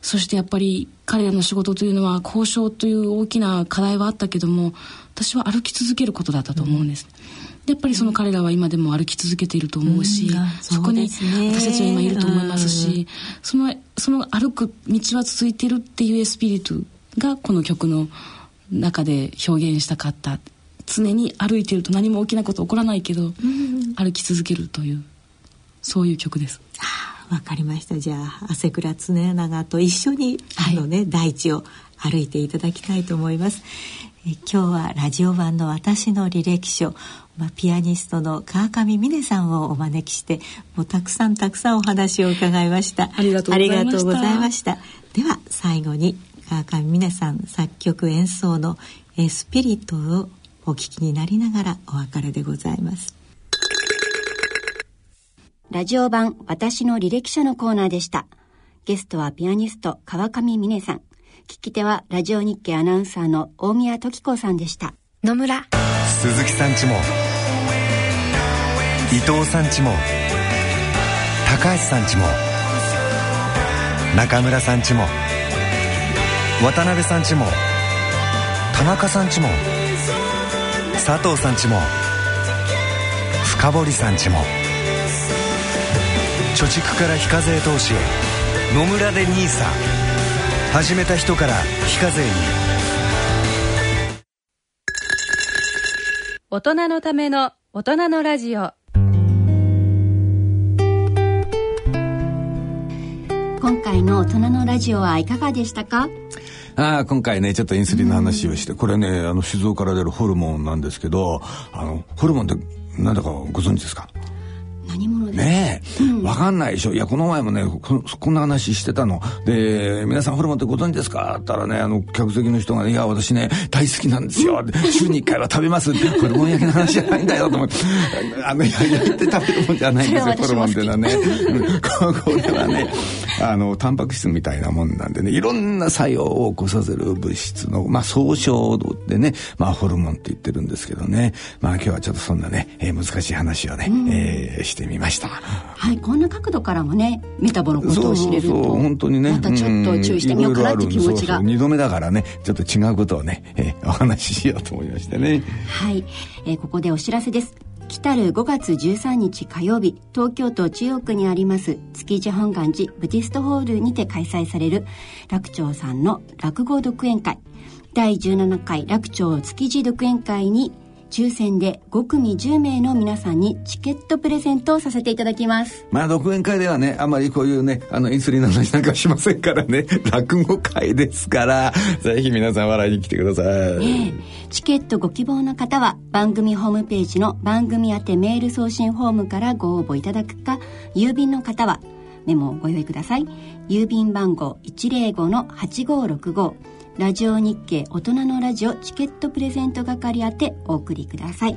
そしてやっぱり彼らの仕事というのは交渉という大きな課題はあったけども私は歩き続けることだったと思うんです、でやっぱりその彼らは今でも歩き続けていると思うし、うん。あそこにそうですね。私たちは今いると思いますし、そのその歩く道は続いているっていうエスピリトがこの曲の中で表現したかった常に歩いていると何も大きなこと起こらないけど、歩き続けるというそういう曲です。わかりました。じゃあ汗倉常長と一緒に、はい。あのね大地を歩いていただきたいと思います。え今日はラジオ版の私の履歴書まあ、ピアニストの川上美音さんをお招きしてもうたくさんたくさんお話を伺いました。ありがとうございました。では最後に川上美音さん作曲演奏の「エスピリット」をお聞きになりながらお別れでございます。ラジオ版私の履歴書のコーナーでした。ゲストはピアニスト川上美音さん。聞き手はラジオ日経アナウンサーの大宮時子さんでした。野村。鈴木さんちも。伊藤さんちも。高橋さんちも。中村さんちも。渡辺さんちも。田中さんちも佐藤さんちも深堀さんちも貯蓄から非課税投資へ野村で NISA 始めた人から非課税に。大人のための大人のラジオ。今回の大人のラジオはいかがでしたか？ああ、今回ね、ちょっとインスリンの話をして、これね、あの、酒造から出るホルモンなんですけど、あの、ホルモンって、なんだかご存知ですか？何者ねえ、わかんないでしょ。いやこの前もねここんな話してたの。で皆さんホルモンってご存知ですか？って言ったらねあの客席の人がね「いや私ね大好きなんですよ」週に1回は食べます」ホルモン焼きの話じゃないんだよと思って。あの焼いて食べるもんじゃないんですよホルモンっていうのはね。うんここれはねあのタンパク質みたいなもんなんでね。いろんな作用を起こさせる物質のまあ総称でねまあホルモンって言ってるんですけどね。まあ今日はちょっとそんなね、えー難しい話をね、えーしてみました。はいこんな角度からもねメタボのことを知れるとそうそうそう本当にね。またちょっと注意してみようかなって気持ちが、2度目だからねちょっと違うことをね、えーお話ししようと思いましてね。はい、えーここでお知らせです。来たる5月13日火曜日東京都中央区にあります築地本願寺ブティストホールにて開催される楽長さんの落語独演会。第17回楽長築地独演会に抽選で5組10名の皆さんにチケットプレゼントをさせていただきます。まあ独演会ではねあんまりこういうねあのインスリンの話なんかしませんからね。落語会ですから。ぜひ皆さん笑いに来てください、ええ。チケットご希望の方は番組ホームページの番組宛てメール送信フォームからご応募いただくか郵便の方はメモをご用意ください。郵便番号105-8565ラジオ日経大人のラジオチケットプレゼント係宛てお送りください。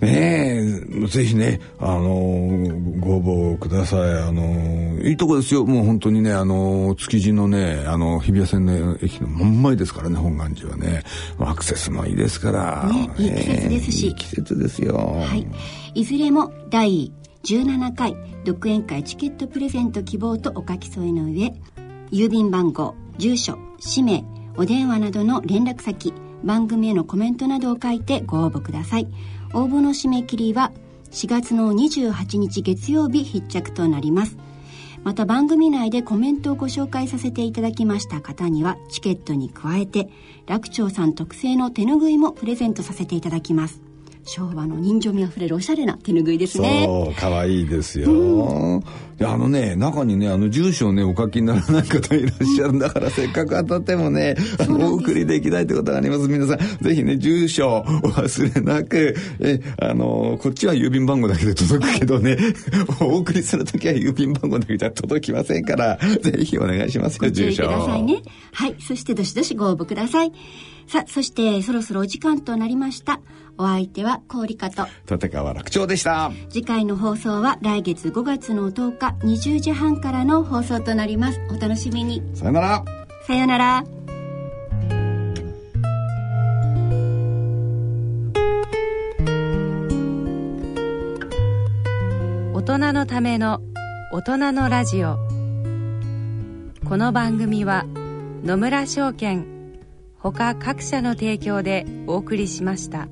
ねえぜひねあのーご応募ください。あのーいいとこですよ。もう本当にねあのー築地のねあの日比谷線の駅の真ん前ですからね本願寺はね。アクセスもいいですから、ねいい季節ですし。ええいい季節ですよ。はい、いずれも第17回独演会チケットプレゼント希望とお書き添えの上郵便番号住所氏名お電話などの連絡先番組へのコメントなどを書いてご応募ください。応募の締め切りは4月の28日月曜日必着となります。また番組内でコメントをご紹介させていただきました方にはチケットに加えて楽長さん特製の手ぬぐいもプレゼントさせていただきます。昭和の人情味あふれるおしゃれな手ぬぐいですねそう可愛いですよ、いやあのね中にねあの住所をねお書きにならない方いらっしゃるんだから、せっかく当たってもねあのお送りできないってことがあります皆さんぜひね住所お忘れなくえあのこっちは郵便番号だけで届くけどね、お送りする時は郵便番号だけじゃ届きませんからぜひお願いしますよ住所ださいね。はい。そしてどしどしご応募ください。さあ、そしてそろそろお時間となりました。お相手は氷香と。立川楽長でした次回の放送は来月5月の10日20時半からの放送となります。お楽しみに。さよならさようなら。大人のための大人のラジオこの番組は野村証券ほか各社の提供でお送りしました。